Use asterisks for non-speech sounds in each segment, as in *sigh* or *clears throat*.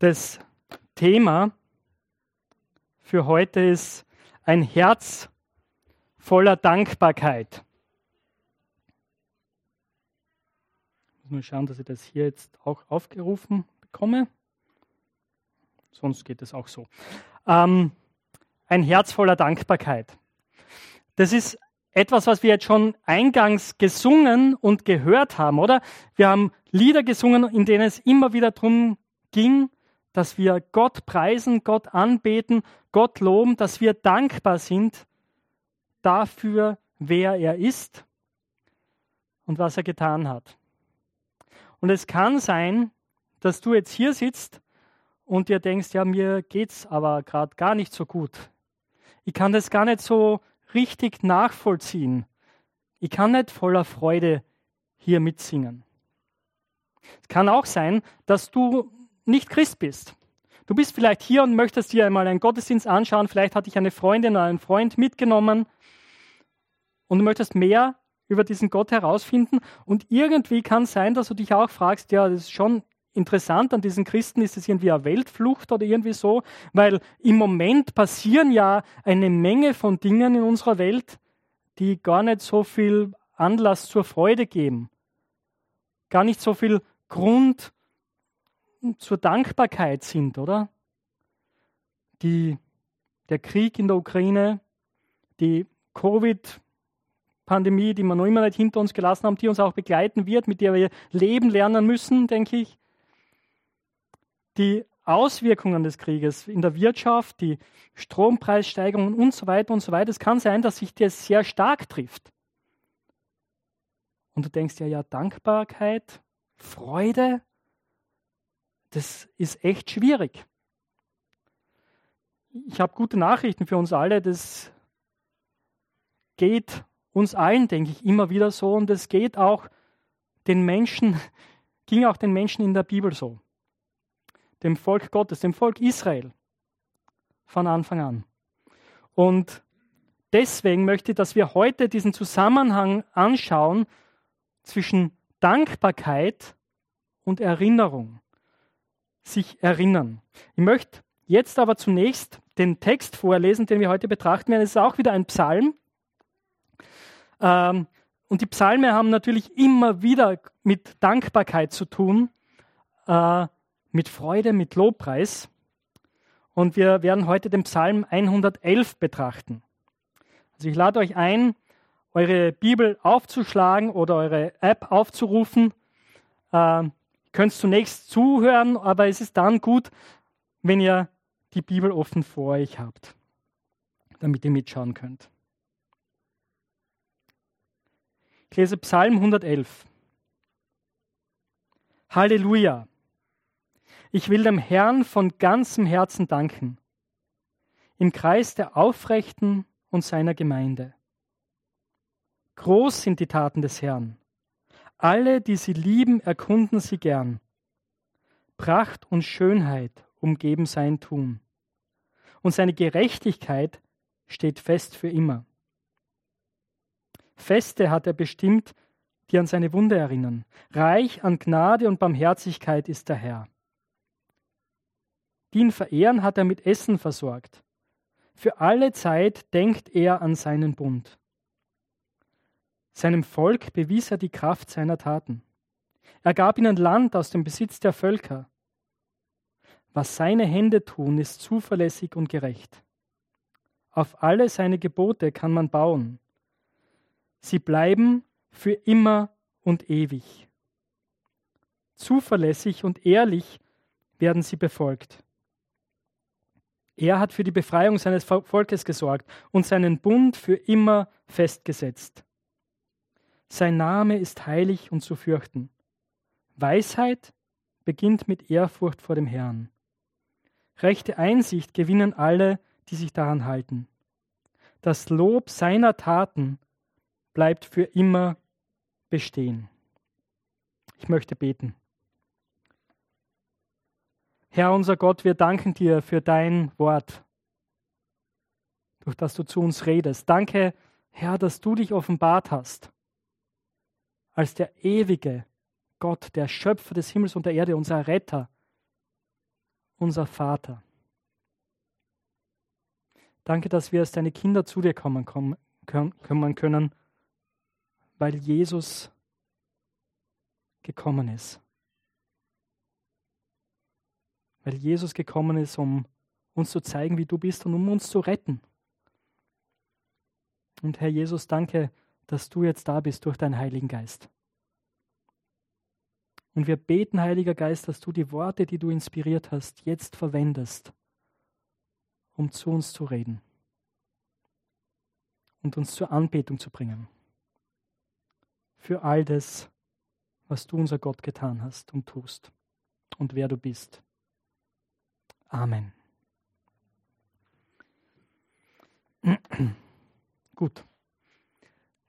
Das Thema für heute ist ein Herz voller Dankbarkeit. Ich muss mal schauen, dass ich das hier jetzt auch aufgerufen bekomme. Sonst geht es auch so. Ähm, ein Herz voller Dankbarkeit. Das ist etwas, was wir jetzt schon eingangs gesungen und gehört haben, oder? Wir haben Lieder gesungen, in denen es immer wieder darum ging, dass wir Gott preisen, Gott anbeten, Gott loben, dass wir dankbar sind dafür, wer er ist und was er getan hat. Und es kann sein, dass du jetzt hier sitzt und dir denkst, ja, mir geht's aber gerade gar nicht so gut. Ich kann das gar nicht so richtig nachvollziehen. Ich kann nicht voller Freude hier mitsingen. Es kann auch sein, dass du nicht Christ bist. Du bist vielleicht hier und möchtest dir einmal einen Gottesdienst anschauen. Vielleicht hat dich eine Freundin oder ein Freund mitgenommen und du möchtest mehr über diesen Gott herausfinden. Und irgendwie kann es sein, dass du dich auch fragst, ja, das ist schon interessant an diesen Christen, ist es irgendwie eine Weltflucht oder irgendwie so, weil im Moment passieren ja eine Menge von Dingen in unserer Welt, die gar nicht so viel Anlass zur Freude geben, gar nicht so viel Grund zur Dankbarkeit sind, oder? Die, der Krieg in der Ukraine, die Covid-Pandemie, die wir noch immer nicht hinter uns gelassen haben, die uns auch begleiten wird, mit der wir leben lernen müssen, denke ich. Die Auswirkungen des Krieges in der Wirtschaft, die Strompreissteigerungen und so weiter und so weiter. Es kann sein, dass sich das sehr stark trifft. Und du denkst ja, ja, Dankbarkeit, Freude, das ist echt schwierig. Ich habe gute Nachrichten für uns alle. Das geht uns allen, denke ich, immer wieder so. Und es geht auch den Menschen, *laughs* ging auch den Menschen in der Bibel so. Dem Volk Gottes, dem Volk Israel von Anfang an. Und deswegen möchte ich, dass wir heute diesen Zusammenhang anschauen zwischen Dankbarkeit und Erinnerung sich erinnern. Ich möchte jetzt aber zunächst den Text vorlesen, den wir heute betrachten werden. Es ist auch wieder ein Psalm. Ähm, und die Psalme haben natürlich immer wieder mit Dankbarkeit zu tun, äh, mit Freude, mit Lobpreis. Und wir werden heute den Psalm 111 betrachten. Also ich lade euch ein, eure Bibel aufzuschlagen oder eure App aufzurufen. Äh, könnt zunächst zuhören, aber es ist dann gut, wenn ihr die Bibel offen vor euch habt, damit ihr mitschauen könnt. Ich lese Psalm 111. Halleluja! Ich will dem Herrn von ganzem Herzen danken, im Kreis der Aufrechten und seiner Gemeinde. Groß sind die Taten des Herrn alle, die sie lieben, erkunden sie gern. Pracht und Schönheit umgeben sein Tun. Und seine Gerechtigkeit steht fest für immer. Feste hat er bestimmt, die an seine Wunde erinnern. Reich an Gnade und Barmherzigkeit ist der Herr. Die ihn verehren hat er mit Essen versorgt. Für alle Zeit denkt er an seinen Bund. Seinem Volk bewies er die Kraft seiner Taten. Er gab ihnen Land aus dem Besitz der Völker. Was seine Hände tun, ist zuverlässig und gerecht. Auf alle seine Gebote kann man bauen. Sie bleiben für immer und ewig. Zuverlässig und ehrlich werden sie befolgt. Er hat für die Befreiung seines Volkes gesorgt und seinen Bund für immer festgesetzt. Sein Name ist heilig und zu fürchten. Weisheit beginnt mit Ehrfurcht vor dem Herrn. Rechte Einsicht gewinnen alle, die sich daran halten. Das Lob seiner Taten bleibt für immer bestehen. Ich möchte beten. Herr unser Gott, wir danken dir für dein Wort, durch das du zu uns redest. Danke, Herr, dass du dich offenbart hast als der ewige Gott, der Schöpfer des Himmels und der Erde, unser Retter, unser Vater. Danke, dass wir als deine Kinder zu dir kommen, kommen können, weil Jesus gekommen ist. Weil Jesus gekommen ist, um uns zu zeigen, wie du bist und um uns zu retten. Und Herr Jesus, danke, dass du jetzt da bist durch deinen Heiligen Geist. Und wir beten, Heiliger Geist, dass du die Worte, die du inspiriert hast, jetzt verwendest, um zu uns zu reden und uns zur Anbetung zu bringen. Für all das, was du, unser Gott, getan hast und tust und wer du bist. Amen. *clears throat* Gut.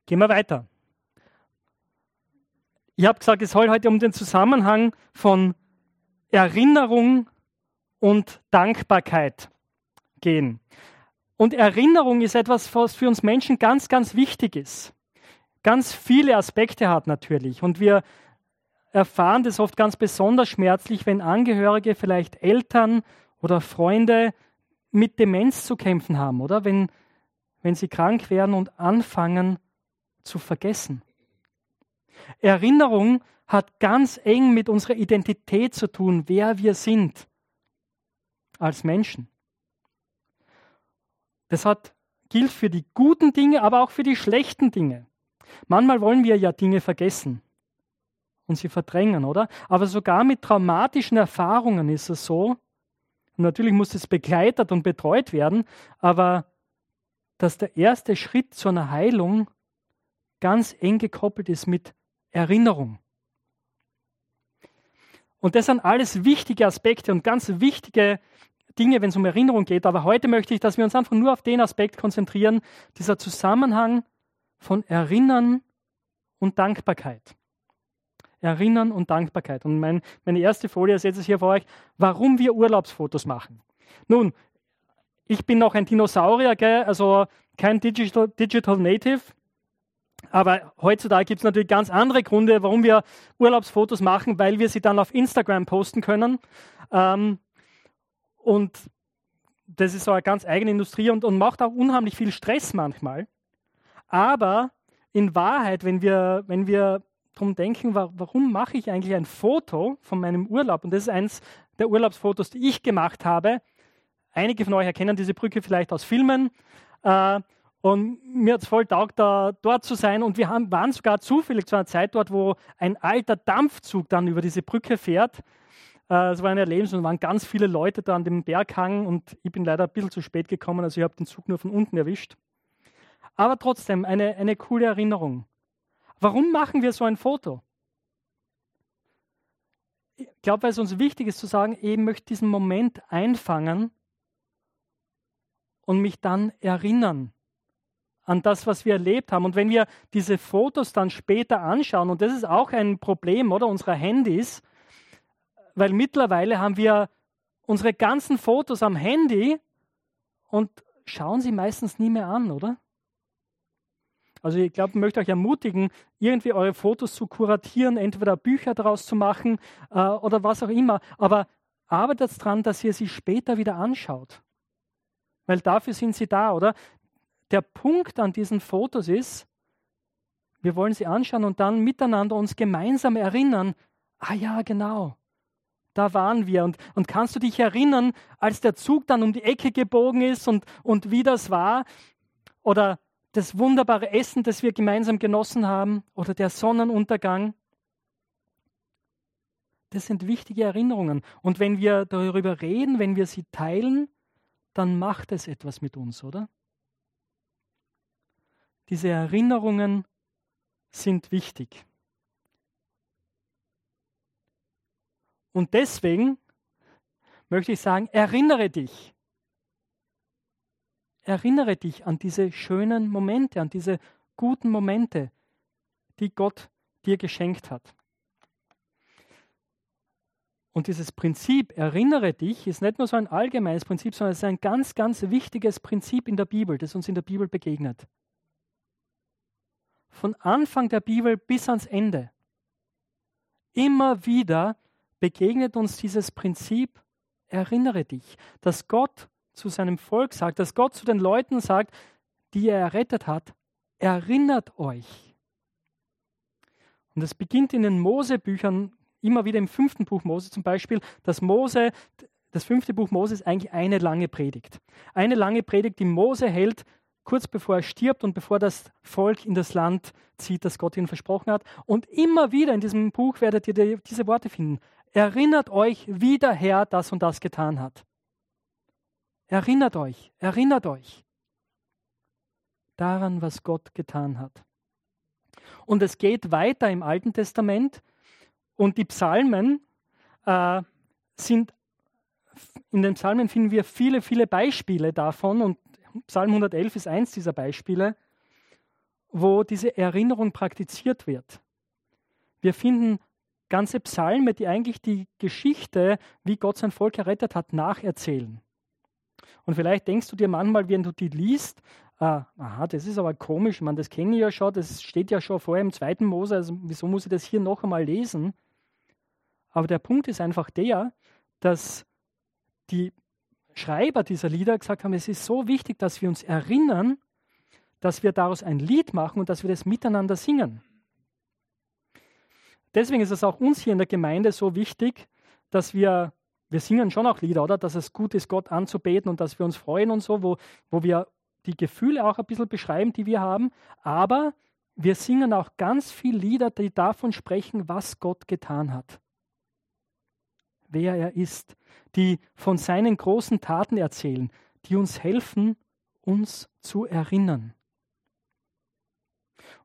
Gehen wir weiter. Ich habe gesagt, es soll heute um den Zusammenhang von Erinnerung und Dankbarkeit gehen. Und Erinnerung ist etwas, was für uns Menschen ganz, ganz wichtig ist. Ganz viele Aspekte hat natürlich. Und wir erfahren das oft ganz besonders schmerzlich, wenn Angehörige, vielleicht Eltern oder Freunde mit Demenz zu kämpfen haben, oder? Wenn, wenn sie krank werden und anfangen zu vergessen. Erinnerung hat ganz eng mit unserer Identität zu tun, wer wir sind als Menschen. Das hat, gilt für die guten Dinge, aber auch für die schlechten Dinge. Manchmal wollen wir ja Dinge vergessen und sie verdrängen, oder? Aber sogar mit traumatischen Erfahrungen ist es so. Und natürlich muss es begleitet und betreut werden, aber dass der erste Schritt zu einer Heilung ganz eng gekoppelt ist mit Erinnerung. Und das sind alles wichtige Aspekte und ganz wichtige Dinge, wenn es um Erinnerung geht. Aber heute möchte ich, dass wir uns einfach nur auf den Aspekt konzentrieren, dieser Zusammenhang von Erinnern und Dankbarkeit. Erinnern und Dankbarkeit. Und mein, meine erste Folie ist jetzt hier vor euch, warum wir Urlaubsfotos machen. Nun, ich bin noch ein Dinosaurier, gell? also kein Digital, Digital Native. Aber heutzutage gibt es natürlich ganz andere Gründe, warum wir Urlaubsfotos machen, weil wir sie dann auf Instagram posten können. Ähm, und das ist so eine ganz eigene Industrie und, und macht auch unheimlich viel Stress manchmal. Aber in Wahrheit, wenn wir, wenn wir darum denken, warum mache ich eigentlich ein Foto von meinem Urlaub? Und das ist eins der Urlaubsfotos, die ich gemacht habe. Einige von euch erkennen diese Brücke vielleicht aus Filmen. Äh, und mir hat es voll taugt, da dort zu sein. Und wir haben, waren sogar zufällig zu einer Zeit dort, wo ein alter Dampfzug dann über diese Brücke fährt. Äh, es war ein Erlebnis und waren ganz viele Leute da an dem Berghang. Und ich bin leider ein bisschen zu spät gekommen, also ich habe den Zug nur von unten erwischt. Aber trotzdem eine, eine coole Erinnerung. Warum machen wir so ein Foto? Ich glaube, weil es uns wichtig ist zu sagen, ich möchte diesen Moment einfangen und mich dann erinnern an das, was wir erlebt haben. Und wenn wir diese Fotos dann später anschauen, und das ist auch ein Problem oder unserer Handys, weil mittlerweile haben wir unsere ganzen Fotos am Handy und schauen sie meistens nie mehr an, oder? Also ich glaube, ich möchte euch ermutigen, irgendwie eure Fotos zu kuratieren, entweder Bücher daraus zu machen äh, oder was auch immer. Aber arbeitet daran, dass ihr sie später wieder anschaut. Weil dafür sind sie da, oder? Der Punkt an diesen Fotos ist, wir wollen sie anschauen und dann miteinander uns gemeinsam erinnern, ah ja, genau, da waren wir. Und, und kannst du dich erinnern, als der Zug dann um die Ecke gebogen ist und, und wie das war? Oder das wunderbare Essen, das wir gemeinsam genossen haben? Oder der Sonnenuntergang? Das sind wichtige Erinnerungen. Und wenn wir darüber reden, wenn wir sie teilen, dann macht es etwas mit uns, oder? Diese Erinnerungen sind wichtig. Und deswegen möchte ich sagen, erinnere dich. Erinnere dich an diese schönen Momente, an diese guten Momente, die Gott dir geschenkt hat. Und dieses Prinzip, erinnere dich, ist nicht nur so ein allgemeines Prinzip, sondern es ist ein ganz, ganz wichtiges Prinzip in der Bibel, das uns in der Bibel begegnet von Anfang der Bibel bis ans Ende. Immer wieder begegnet uns dieses Prinzip, erinnere dich, dass Gott zu seinem Volk sagt, dass Gott zu den Leuten sagt, die er errettet hat, erinnert euch. Und es beginnt in den Mosebüchern immer wieder im fünften Buch Mose zum Beispiel, dass Mose, das fünfte Buch Mose ist eigentlich eine lange Predigt. Eine lange Predigt, die Mose hält, kurz bevor er stirbt und bevor das Volk in das Land zieht, das Gott ihnen versprochen hat. Und immer wieder in diesem Buch werdet ihr diese Worte finden. Erinnert euch, wie der Herr das und das getan hat. Erinnert euch, erinnert euch daran, was Gott getan hat. Und es geht weiter im Alten Testament und die Psalmen äh, sind, in den Psalmen finden wir viele, viele Beispiele davon und Psalm 111 ist eins dieser Beispiele, wo diese Erinnerung praktiziert wird. Wir finden ganze Psalme, die eigentlich die Geschichte, wie Gott sein Volk errettet hat, nacherzählen. Und vielleicht denkst du dir manchmal, wenn du die liest, ah, aha, das ist aber komisch, meine, das kenne ich ja schon, das steht ja schon vorher im zweiten Mose, also wieso muss ich das hier noch einmal lesen? Aber der Punkt ist einfach der, dass die Schreiber dieser Lieder gesagt haben, es ist so wichtig, dass wir uns erinnern, dass wir daraus ein Lied machen und dass wir das miteinander singen. Deswegen ist es auch uns hier in der Gemeinde so wichtig, dass wir, wir singen schon auch Lieder, oder? Dass es gut ist, Gott anzubeten und dass wir uns freuen und so, wo, wo wir die Gefühle auch ein bisschen beschreiben, die wir haben. Aber wir singen auch ganz viele Lieder, die davon sprechen, was Gott getan hat. Wer er ist, die von seinen großen Taten erzählen, die uns helfen, uns zu erinnern.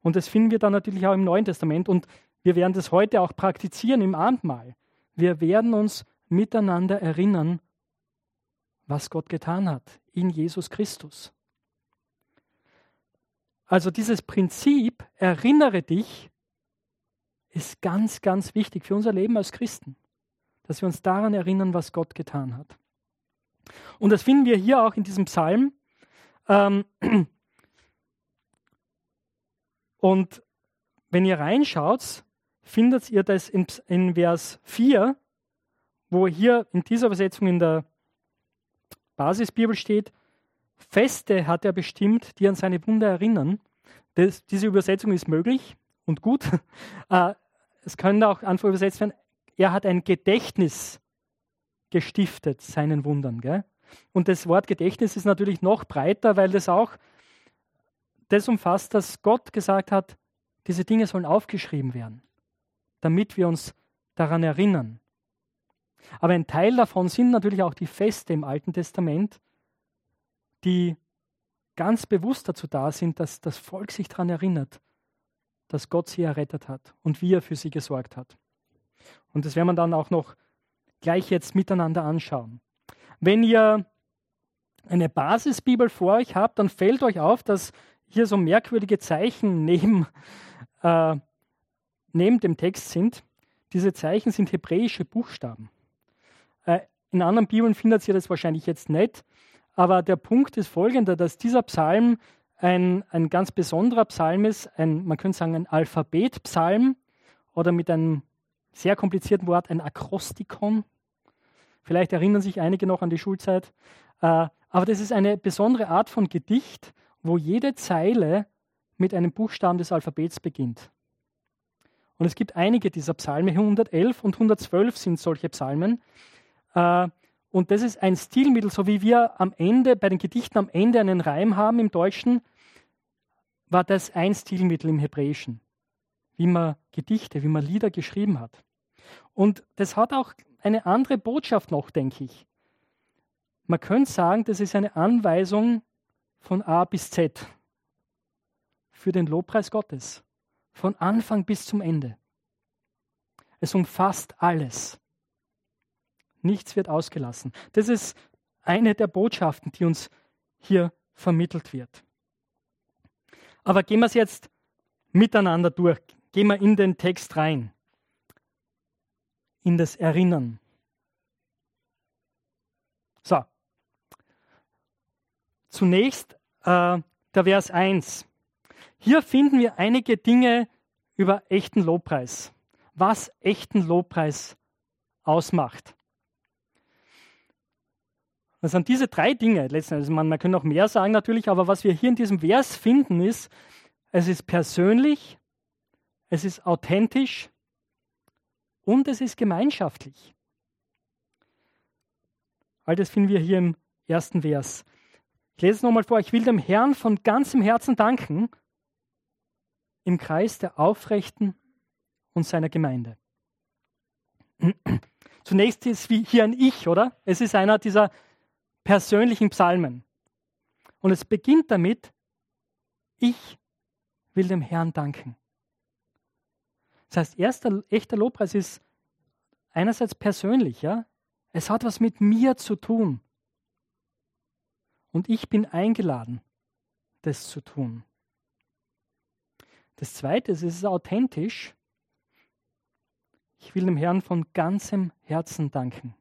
Und das finden wir dann natürlich auch im Neuen Testament und wir werden das heute auch praktizieren im Abendmahl. Wir werden uns miteinander erinnern, was Gott getan hat in Jesus Christus. Also dieses Prinzip, erinnere dich, ist ganz, ganz wichtig für unser Leben als Christen dass wir uns daran erinnern, was Gott getan hat. Und das finden wir hier auch in diesem Psalm. Ähm, *clears throat* und wenn ihr reinschaut, findet ihr das in, Vers 4, wo hier in dieser Übersetzung in der Basisbibel steht, Feste hat er bestimmt, die an seine Wunder erinnern. Das, diese Übersetzung ist möglich und gut. *laughs* Äh, es könnte auch einfach übersetzt werden, er hat ein Gedächtnis gestiftet seinen Wundern. Gell? Und das Wort Gedächtnis ist natürlich noch breiter, weil das auch das umfasst, dass Gott gesagt hat, diese Dinge sollen aufgeschrieben werden, damit wir uns daran erinnern. Aber ein Teil davon sind natürlich auch die Feste im Alten Testament, die ganz bewusst dazu da sind, dass das Volk sich daran erinnert, dass Gott sie errettet hat und wie er für sie gesorgt hat. Und das werden wir dann auch noch gleich jetzt miteinander anschauen. Wenn ihr eine Basisbibel vor euch habt, dann fällt euch auf, dass hier so merkwürdige Zeichen neben, äh, neben dem Text sind. Diese Zeichen sind hebräische Buchstaben. Äh, in anderen Bibeln findet ihr das wahrscheinlich jetzt nicht, aber der Punkt ist folgender, dass dieser Psalm ein, ein ganz besonderer Psalm ist, ein, man könnte sagen ein Alphabetpsalm oder mit einem sehr komplizierten Wort, ein Akrostikon. Vielleicht erinnern sich einige noch an die Schulzeit. Äh, aber das ist eine besondere Art von Gedicht, wo jede Zeile mit einem Buchstaben des Alphabets beginnt. Und es gibt einige dieser Psalme, 111 und 112 sind solche Psalmen. Äh, und das ist ein Stilmittel, so wie wir am Ende, bei den Gedichten am Ende einen Reim haben im Deutschen, war das ein Stilmittel im Hebräischen wie man Gedichte, wie man Lieder geschrieben hat. Und das hat auch eine andere Botschaft noch, denke ich. Man könnte sagen, das ist eine Anweisung von A bis Z für den Lobpreis Gottes. Von Anfang bis zum Ende. Es umfasst alles. Nichts wird ausgelassen. Das ist eine der Botschaften, die uns hier vermittelt wird. Aber gehen wir es jetzt miteinander durch. Gehen wir in den Text rein, in das Erinnern. So, zunächst äh, der Vers 1. Hier finden wir einige Dinge über echten Lobpreis, was echten Lobpreis ausmacht. Das sind diese drei Dinge letzten Endes. Man, man kann noch mehr sagen natürlich, aber was wir hier in diesem Vers finden, ist, es ist persönlich, es ist authentisch und es ist gemeinschaftlich. All das finden wir hier im ersten Vers. Ich lese es nochmal vor. Ich will dem Herrn von ganzem Herzen danken im Kreis der Aufrechten und seiner Gemeinde. *clears throat* Zunächst ist hier ein Ich, oder? Es ist einer dieser persönlichen Psalmen. Und es beginnt damit, ich will dem Herrn danken. Das heißt, erster echter Lobpreis ist einerseits persönlich, ja. Es hat was mit mir zu tun. Und ich bin eingeladen, das zu tun. Das zweite ist, es ist authentisch. Ich will dem Herrn von ganzem Herzen danken.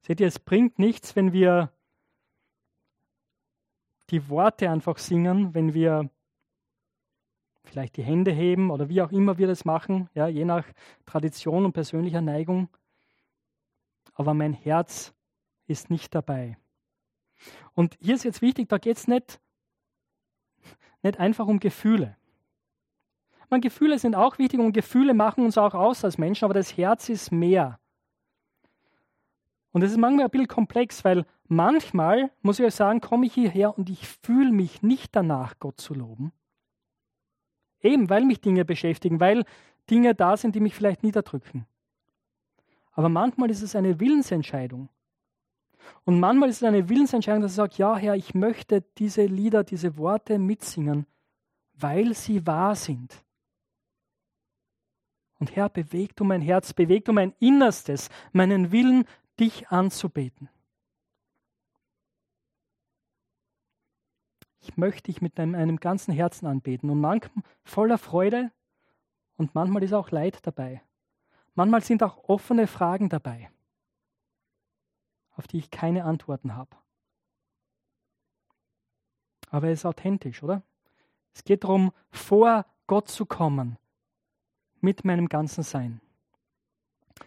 Seht ihr, es bringt nichts, wenn wir die Worte einfach singen, wenn wir vielleicht die Hände heben oder wie auch immer wir das machen, ja, je nach Tradition und persönlicher Neigung. Aber mein Herz ist nicht dabei. Und hier ist jetzt wichtig, da geht es nicht, nicht einfach um Gefühle. Man, Gefühle sind auch wichtig und Gefühle machen uns auch aus als Menschen, aber das Herz ist mehr. Und das ist manchmal ein bisschen komplex, weil manchmal, muss ich euch sagen, komme ich hierher und ich fühle mich nicht danach, Gott zu loben. Eben, weil mich Dinge beschäftigen, weil Dinge da sind, die mich vielleicht niederdrücken. Aber manchmal ist es eine Willensentscheidung. Und manchmal ist es eine Willensentscheidung, dass ich sage, ja Herr, ich möchte diese Lieder, diese Worte mitsingen, weil sie wahr sind. Und Herr, beweg du mein Herz, beweg du mein Innerstes, meinen Willen, dich anzubeten. Ich möchte dich mit einem, einem ganzen Herzen anbeten und manchmal voller Freude und manchmal ist auch Leid dabei. Manchmal sind auch offene Fragen dabei, auf die ich keine Antworten habe. Aber es ist authentisch, oder? Es geht darum, vor Gott zu kommen mit meinem ganzen Sein.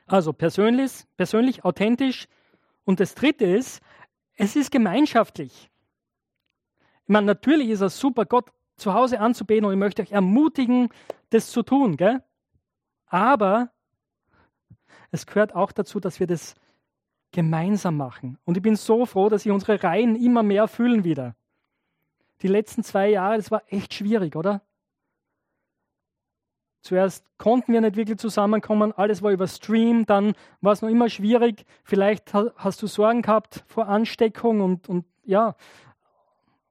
Also persönlich, persönlich, authentisch. Und das Dritte ist, es ist gemeinschaftlich. Ich meine, natürlich ist es super, Gott zu Hause anzubeten und ich möchte euch ermutigen, das zu tun. Gell? Aber es gehört auch dazu, dass wir das gemeinsam machen. Und ich bin so froh, dass sich unsere Reihen immer mehr füllen wieder. Die letzten zwei Jahre, das war echt schwierig, oder? Zuerst konnten wir nicht wirklich zusammenkommen, alles war über Stream, dann war es noch immer schwierig. Vielleicht hast du Sorgen gehabt vor Ansteckung und, und ja,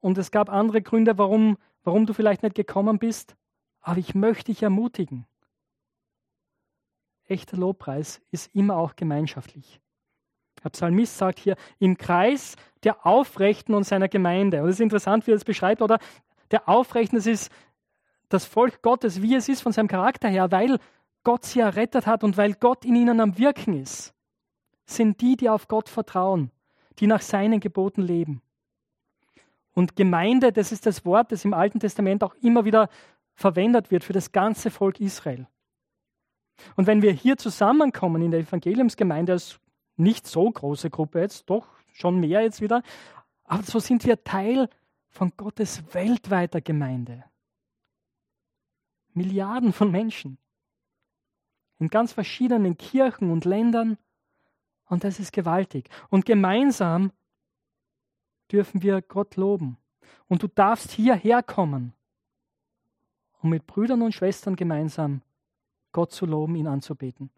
und es gab andere Gründe, warum, warum du vielleicht nicht gekommen bist. Aber ich möchte dich ermutigen. Echter Lobpreis ist immer auch gemeinschaftlich. Der Psalmist sagt hier, im Kreis der Aufrechten und seiner Gemeinde. Und es ist interessant, wie er es beschreibt, oder? Der Aufrechten, das ist das Volk Gottes, wie es ist von seinem Charakter her, weil Gott sie errettet hat und weil Gott in ihnen am Wirken ist, sind die, die auf Gott vertrauen, die nach seinen Geboten leben. Und Gemeinde, das ist das Wort, das im Alten Testament auch immer wieder verwendet wird für das ganze Volk Israel. Und wenn wir hier zusammenkommen in der Evangeliumsgemeinde als nicht so große Gruppe jetzt, doch schon mehr jetzt wieder, aber so sind wir Teil von Gottes weltweiter Gemeinde. Milliarden von Menschen in ganz verschiedenen Kirchen und Ländern. Und das ist gewaltig. Und gemeinsam dürfen wir Gott loben. Und du darfst hierher kommen, um mit Brüdern und Schwestern gemeinsam Gott zu loben, ihn anzubeten.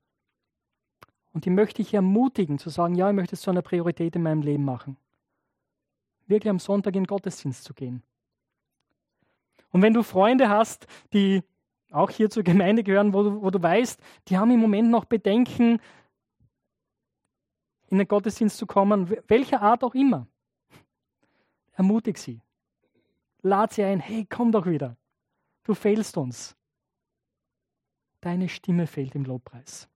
Und die möchte ich ermutigen, zu sagen, ja, ich möchte es zu einer Priorität in meinem Leben machen. Wirklich am Sonntag in Gottesdienst zu gehen. Und wenn du Freunde hast, die auch hier zur Gemeinde gehören, wo du, wo du weißt, die haben im Moment noch Bedenken, in den Gottesdienst zu kommen, welcher Art auch immer. Ermutig sie. Lad sie ein, hey, komm doch wieder. Du fehlst uns. Deine Stimme fehlt im Lobpreis.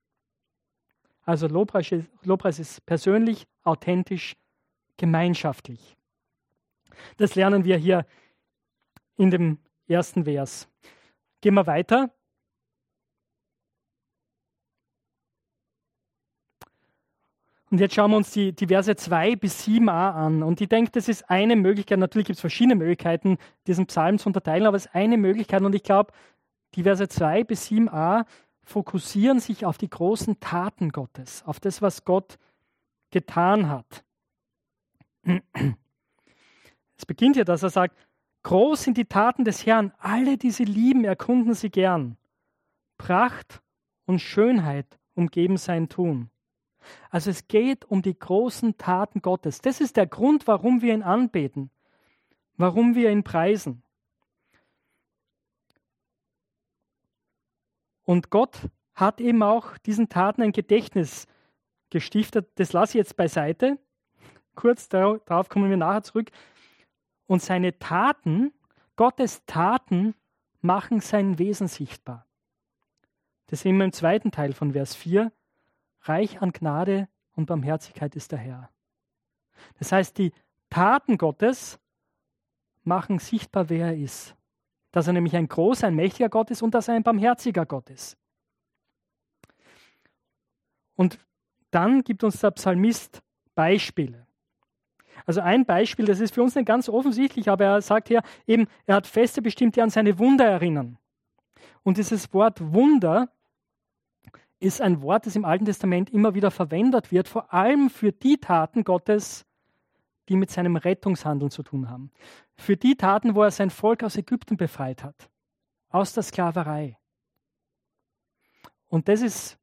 Also Lobpreis ist, Lobpreis ist persönlich, authentisch, gemeinschaftlich. Das lernen wir hier in dem ersten Vers. Gehen wir weiter. Und jetzt schauen wir uns die, die Verse 2 bis 7a an. Und ich denke, das ist eine Möglichkeit. Natürlich gibt es verschiedene Möglichkeiten, diesen Psalm zu unterteilen, aber es ist eine Möglichkeit. Und ich glaube, die Verse 2 bis 7a fokussieren sich auf die großen Taten Gottes, auf das, was Gott getan hat. Es beginnt ja, dass er sagt, groß sind die Taten des Herrn, alle, die sie lieben, erkunden sie gern. Pracht und Schönheit umgeben sein Tun. Also es geht um die großen Taten Gottes. Das ist der Grund, warum wir ihn anbeten, warum wir ihn preisen. Und Gott hat eben auch diesen Taten ein Gedächtnis gestiftet. Das lasse ich jetzt beiseite. Kurz darauf kommen wir nachher zurück. Und seine Taten, Gottes Taten, machen sein Wesen sichtbar. Das sehen wir im zweiten Teil von Vers 4. Reich an Gnade und Barmherzigkeit ist der Herr. Das heißt, die Taten Gottes machen sichtbar, wer er ist. Dass er nämlich ein großer, ein mächtiger Gott ist und dass er ein barmherziger Gott ist. Und dann gibt uns der Psalmist Beispiele. Also ein Beispiel, das ist für uns nicht ganz offensichtlich, aber er sagt hier eben, er hat Feste bestimmt, die an seine Wunder erinnern. Und dieses Wort Wunder ist ein Wort, das im Alten Testament immer wieder verwendet wird, vor allem für die Taten Gottes, die mit seinem Rettungshandeln zu tun haben. Für die Taten, wo er sein Volk aus Ägypten befreit hat, aus der Sklaverei. Und das ist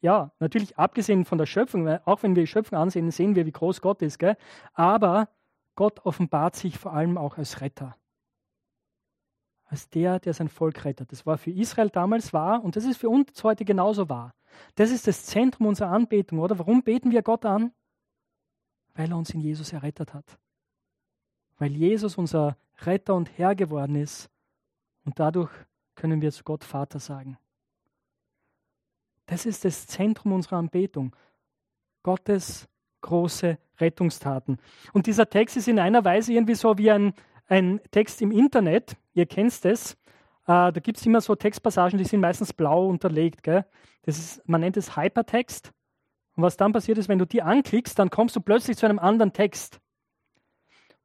ja, natürlich abgesehen von der Schöpfung, auch wenn wir die Schöpfung ansehen, sehen wir, wie groß Gott ist, gell? aber Gott offenbart sich vor allem auch als Retter. Als der, der sein Volk rettet. Das war für Israel damals wahr und das ist für uns heute genauso wahr. Das ist das Zentrum unserer Anbetung, oder? Warum beten wir Gott an? Weil er uns in Jesus errettet hat. Weil Jesus unser Retter und Herr geworden ist und dadurch können wir zu Gott Vater sagen. Das ist das Zentrum unserer Anbetung. Gottes große Rettungstaten. Und dieser Text ist in einer Weise irgendwie so wie ein, ein Text im Internet. Ihr kennt es. Äh, da gibt es immer so Textpassagen, die sind meistens blau unterlegt. Gell? Das ist, man nennt es Hypertext. Und was dann passiert ist, wenn du die anklickst, dann kommst du plötzlich zu einem anderen Text.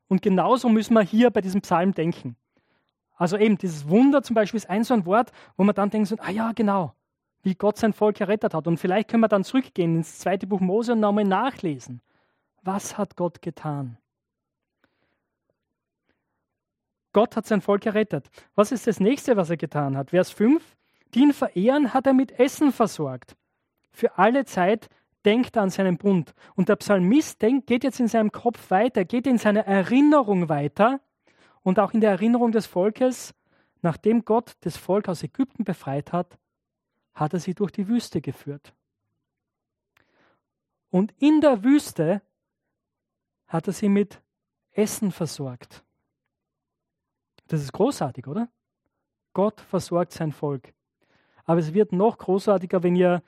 Und genauso müssen wir hier bei diesem Psalm denken. Also eben dieses Wunder zum Beispiel ist ein so ein Wort, wo man dann denkt, so, ah ja, genau, wie Gott sein Volk errettet hat. Und vielleicht können wir dann zurückgehen ins zweite Buch Mose und nochmal nachlesen. Was hat Gott getan? Gott hat sein Volk errettet. Was ist das nächste, was er getan hat? Vers 5. Die ihn verehren, hat er mit Essen versorgt. Für alle Zeit denkt er an seinen Bund. Und der Psalmist denkt, geht jetzt in seinem Kopf weiter, geht in seiner Erinnerung weiter und auch in der Erinnerung des Volkes, nachdem Gott das Volk aus Ägypten befreit hat, hat er sie durch die Wüste geführt. Und in der Wüste hat er sie mit Essen versorgt. Das ist großartig, oder? Gott versorgt sein Volk. Aber es wird noch großartiger, wenn ihr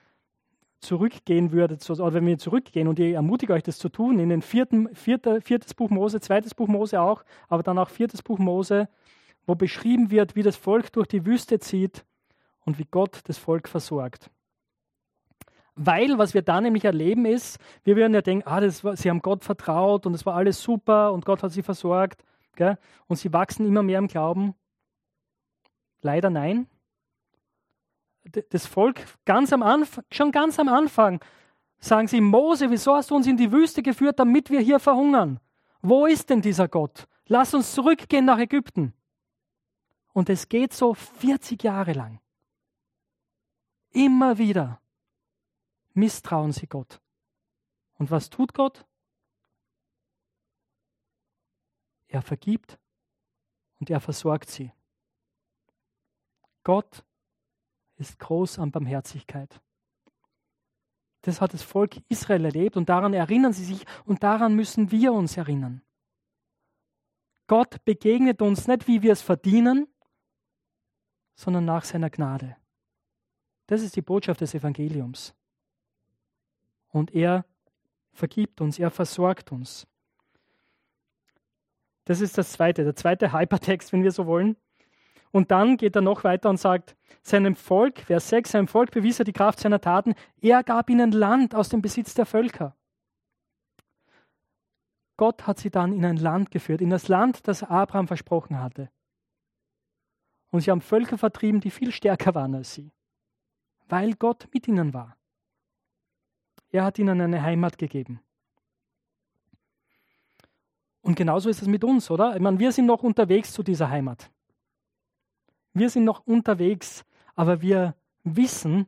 zurückgehen würdet, oder wenn wir zurückgehen und ich ermutige euch, das zu tun, in den vierten, vierter, viertes Buch Mose, zweites Buch Mose auch, aber dann auch viertes Buch Mose, wo beschrieben wird, wie das Volk durch die Wüste zieht und wie Gott das Volk versorgt. Weil, was wir da nämlich erleben ist, wir würden ja denken, ah, das war, sie haben Gott vertraut und es war alles super und Gott hat sie versorgt gell? und sie wachsen immer mehr im Glauben. Leider nein. Das Volk ganz am Anfang, schon ganz am Anfang sagen sie, Mose, wieso hast du uns in die Wüste geführt, damit wir hier verhungern? Wo ist denn dieser Gott? Lass uns zurückgehen nach Ägypten. Und es geht so 40 Jahre lang. Immer wieder misstrauen sie Gott. Und was tut Gott? Er vergibt und er versorgt sie. Gott ist groß an Barmherzigkeit. Das hat das Volk Israel erlebt und daran erinnern sie sich und daran müssen wir uns erinnern. Gott begegnet uns nicht, wie wir es verdienen, sondern nach seiner Gnade. Das ist die Botschaft des Evangeliums. Und er vergibt uns, er versorgt uns. Das ist das zweite, der zweite Hypertext, wenn wir so wollen. Und dann geht er noch weiter und sagt, seinem Volk, Vers 6, seinem Volk bewies er die Kraft seiner Taten, er gab ihnen Land aus dem Besitz der Völker. Gott hat sie dann in ein Land geführt, in das Land, das Abraham versprochen hatte. Und sie haben Völker vertrieben, die viel stärker waren als sie, weil Gott mit ihnen war. Er hat ihnen eine Heimat gegeben. Und genauso ist es mit uns, oder? Ich meine, wir sind noch unterwegs zu dieser Heimat. Wir sind noch unterwegs, aber wir wissen,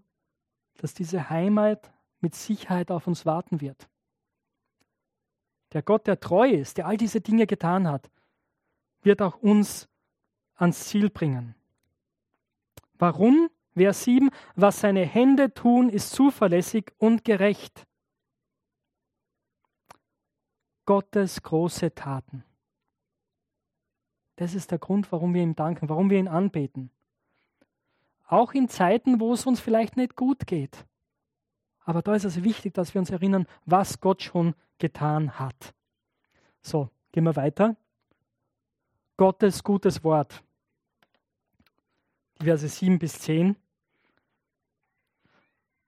dass diese Heimat mit Sicherheit auf uns warten wird. Der Gott, der treu ist, der all diese Dinge getan hat, wird auch uns ans Ziel bringen. Warum? Vers 7, was seine Hände tun, ist zuverlässig und gerecht. Gottes große Taten. Das ist der Grund, warum wir ihm danken, warum wir ihn anbeten. Auch in Zeiten, wo es uns vielleicht nicht gut geht. Aber da ist es wichtig, dass wir uns erinnern, was Gott schon getan hat. So, gehen wir weiter. Gottes gutes Wort. Die Verse 7 bis 10.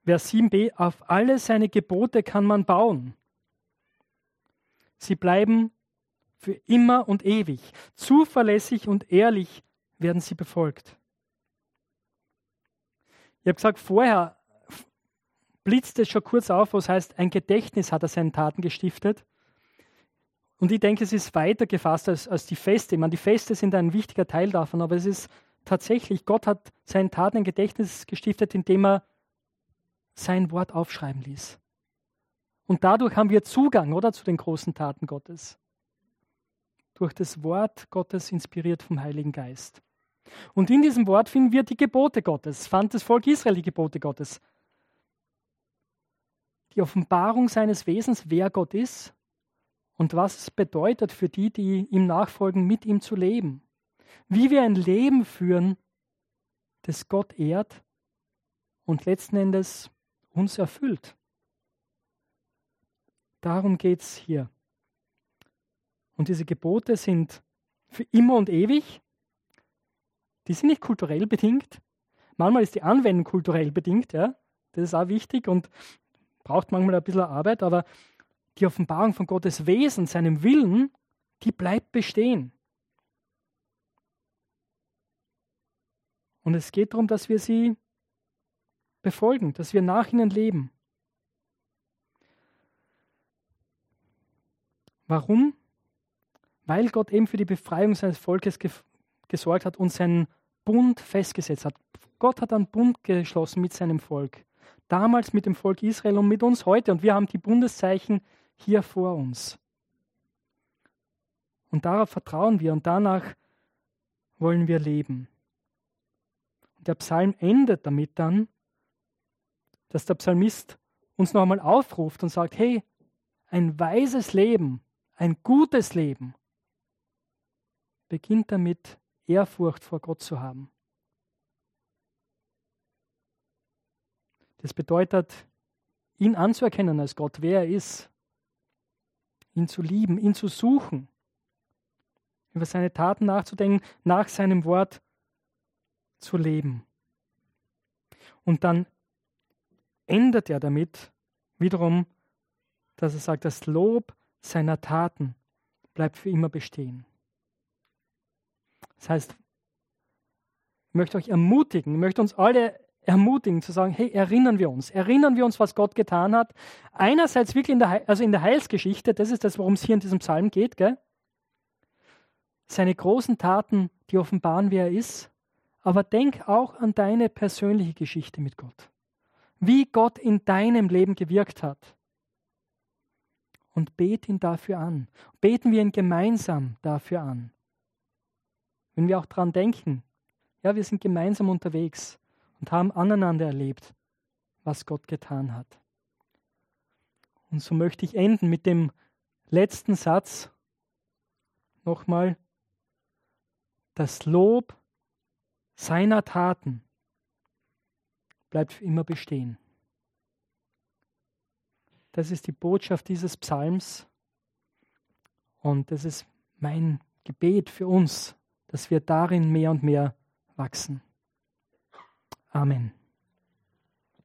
Vers 7b, auf alle seine Gebote kann man bauen. Sie bleiben für immer und ewig. Zuverlässig und ehrlich werden sie befolgt. Ich habe gesagt, vorher blitzt es schon kurz auf, was heißt, ein Gedächtnis hat er seinen Taten gestiftet. Und ich denke, es ist weiter gefasst als, als die Feste. Ich meine, die Feste sind ein wichtiger Teil davon, aber es ist tatsächlich, Gott hat seinen Taten ein Gedächtnis gestiftet, indem er sein Wort aufschreiben ließ. Und dadurch haben wir Zugang, oder, zu den großen Taten Gottes. Durch das Wort Gottes inspiriert vom Heiligen Geist. Und in diesem Wort finden wir die Gebote Gottes, fand das Volk Israel die Gebote Gottes. Die Offenbarung seines Wesens, wer Gott ist und was es bedeutet für die, die ihm nachfolgen, mit ihm zu leben. Wie wir ein Leben führen, das Gott ehrt und letzten Endes uns erfüllt. Darum geht es hier. Und diese Gebote sind für immer und ewig. Die sind nicht kulturell bedingt. Manchmal ist die Anwendung kulturell bedingt, ja. Das ist auch wichtig und braucht manchmal ein bisschen Arbeit, aber die Offenbarung von Gottes Wesen, seinem Willen, die bleibt bestehen. Und es geht darum, dass wir sie befolgen, dass wir nach ihnen leben. Warum? Weil Gott eben für die Befreiung seines Volkes ge gesorgt hat und seinen Bund festgesetzt hat. Gott hat einen Bund geschlossen mit seinem Volk. Damals mit dem Volk Israel und mit uns heute. Und wir haben die Bundeszeichen hier vor uns. Und darauf vertrauen wir und danach wollen wir leben. Und der Psalm endet damit dann, dass der Psalmist uns noch einmal aufruft und sagt, hey, ein weises Leben, ein gutes Leben beginnt damit, Ehrfurcht vor Gott zu haben. Das bedeutet, ihn anzuerkennen als Gott, wer er ist, ihn zu lieben, ihn zu suchen, über seine Taten nachzudenken, nach seinem Wort zu leben. Und dann endet er damit wiederum, dass er sagt, das Lob seiner Taten bleibt für immer bestehen. Das heißt, ich möchte euch ermutigen, ich möchte uns alle ermutigen zu sagen, hey, erinnern wir uns, erinnern wir uns, was Gott getan hat. Einerseits wirklich in der, also in der Heilsgeschichte, das ist das, worum es hier in diesem Psalm geht, gell? Seine großen Taten, die offenbaren, wer er ist. Aber denk auch an deine persönliche Geschichte mit Gott wie Gott in deinem Leben gewirkt hat. Und bet ihn dafür an. Beten wir ihn gemeinsam dafür an. Wenn wir auch daran denken, ja, wir sind gemeinsam unterwegs und haben aneinander erlebt, was Gott getan hat. Und so möchte ich enden mit dem letzten Satz. Nochmal, das Lob seiner Taten bleibt für immer bestehen. Das ist die Botschaft dieses Psalms und das ist mein Gebet für uns, dass wir darin mehr und mehr wachsen. Amen.